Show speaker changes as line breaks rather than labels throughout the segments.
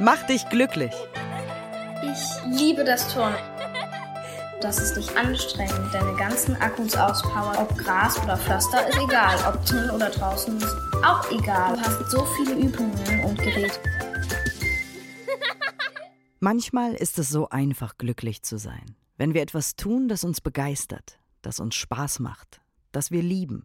Mach dich glücklich.
Ich liebe das Turnen. Das ist nicht anstrengend, deine ganzen Akkus auspowert. Ob Gras oder Pflaster ist egal. Ob drin oder draußen ist auch egal. Du hast so viele Übungen und Geräte.
Manchmal ist es so einfach, glücklich zu sein. Wenn wir etwas tun, das uns begeistert, das uns Spaß macht, das wir lieben.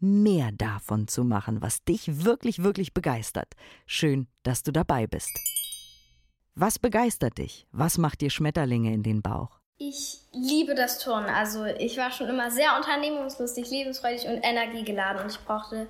mehr davon zu machen, was dich wirklich, wirklich begeistert. Schön, dass du dabei bist. Was begeistert dich? Was macht dir Schmetterlinge in den Bauch?
Ich liebe das Turnen. Also ich war schon immer sehr unternehmungslustig, lebensfreudig und energiegeladen und ich brauchte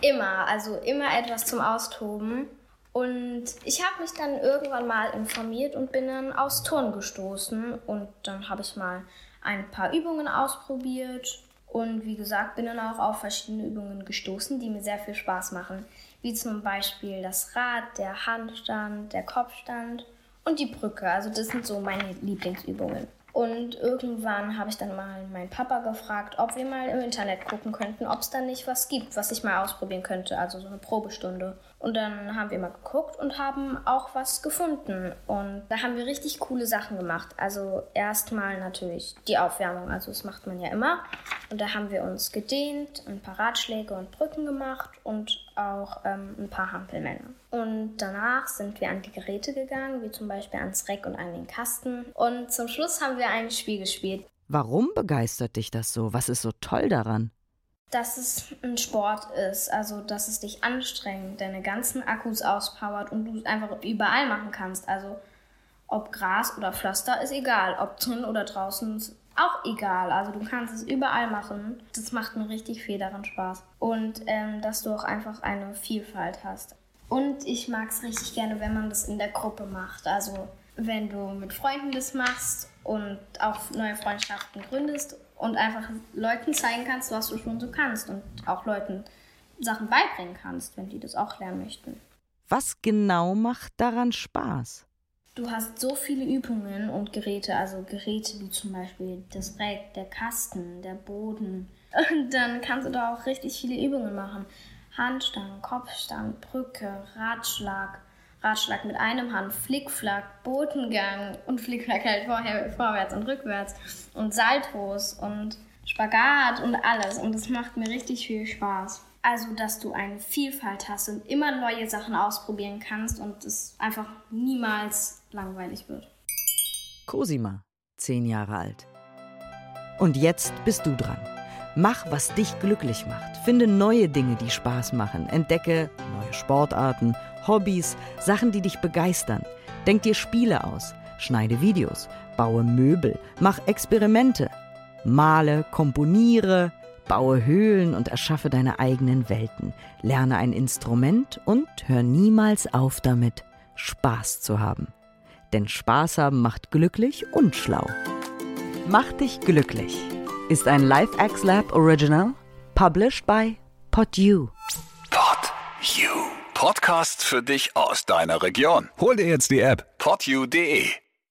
immer, also immer etwas zum Austoben. Und ich habe mich dann irgendwann mal informiert und bin dann aufs Turnen gestoßen und dann habe ich mal ein paar Übungen ausprobiert und wie gesagt, bin dann auch auf verschiedene Übungen gestoßen, die mir sehr viel Spaß machen. Wie zum Beispiel das Rad, der Handstand, der Kopfstand und die Brücke. Also das sind so meine Lieblingsübungen. Und irgendwann habe ich dann mal meinen Papa gefragt, ob wir mal im Internet gucken könnten, ob es da nicht was gibt, was ich mal ausprobieren könnte, also so eine Probestunde. Und dann haben wir mal geguckt und haben auch was gefunden. Und da haben wir richtig coole Sachen gemacht. Also erstmal natürlich die Aufwärmung, also das macht man ja immer. Und da haben wir uns gedehnt, ein paar Ratschläge und Brücken gemacht und auch ähm, ein paar Hampelmänner. Und danach sind wir an die Geräte gegangen, wie zum Beispiel ans Reck und an den Kasten. Und zum Schluss haben wir ein Spiel gespielt.
Warum begeistert dich das so? Was ist so toll daran?
Dass es ein Sport ist, also dass es dich anstrengt, deine ganzen Akkus auspowert und du es einfach überall machen kannst. Also ob Gras oder Pflaster ist egal, ob drin oder draußen auch egal. Also du kannst es überall machen. Das macht mir richtig viel daran Spaß. Und ähm, dass du auch einfach eine Vielfalt hast. Und ich mag es richtig gerne, wenn man das in der Gruppe macht. Also wenn du mit Freunden das machst und auch neue Freundschaften gründest und einfach Leuten zeigen kannst, was du schon so kannst und auch Leuten Sachen beibringen kannst, wenn die das auch lernen möchten.
Was genau macht daran Spaß?
Du hast so viele Übungen und Geräte, also Geräte wie zum Beispiel das Reck, der Kasten, der Boden. Und dann kannst du da auch richtig viele Übungen machen. Handstand, Kopfstand, Brücke, Ratschlag, Ratschlag mit einem Hand, Flickflack, Botengang und Flickflack halt vorher, vorwärts und rückwärts und Saltos und Spagat und alles. Und das macht mir richtig viel Spaß. Also, dass du eine Vielfalt hast und immer neue Sachen ausprobieren kannst und es einfach niemals langweilig wird.
Cosima, zehn Jahre alt. Und jetzt bist du dran. Mach, was dich glücklich macht. Finde neue Dinge, die Spaß machen. Entdecke neue Sportarten, Hobbys, Sachen, die dich begeistern. Denk dir Spiele aus. Schneide Videos. Baue Möbel. Mach Experimente. Male, komponiere, Baue Höhlen und erschaffe deine eigenen Welten. Lerne ein Instrument und hör niemals auf damit, Spaß zu haben. Denn Spaß haben macht glücklich und schlau. Mach dich glücklich ist ein LifeX Lab Original, published by PodU.
PodU. Podcast für dich aus deiner Region. Hol dir jetzt die App podu.de.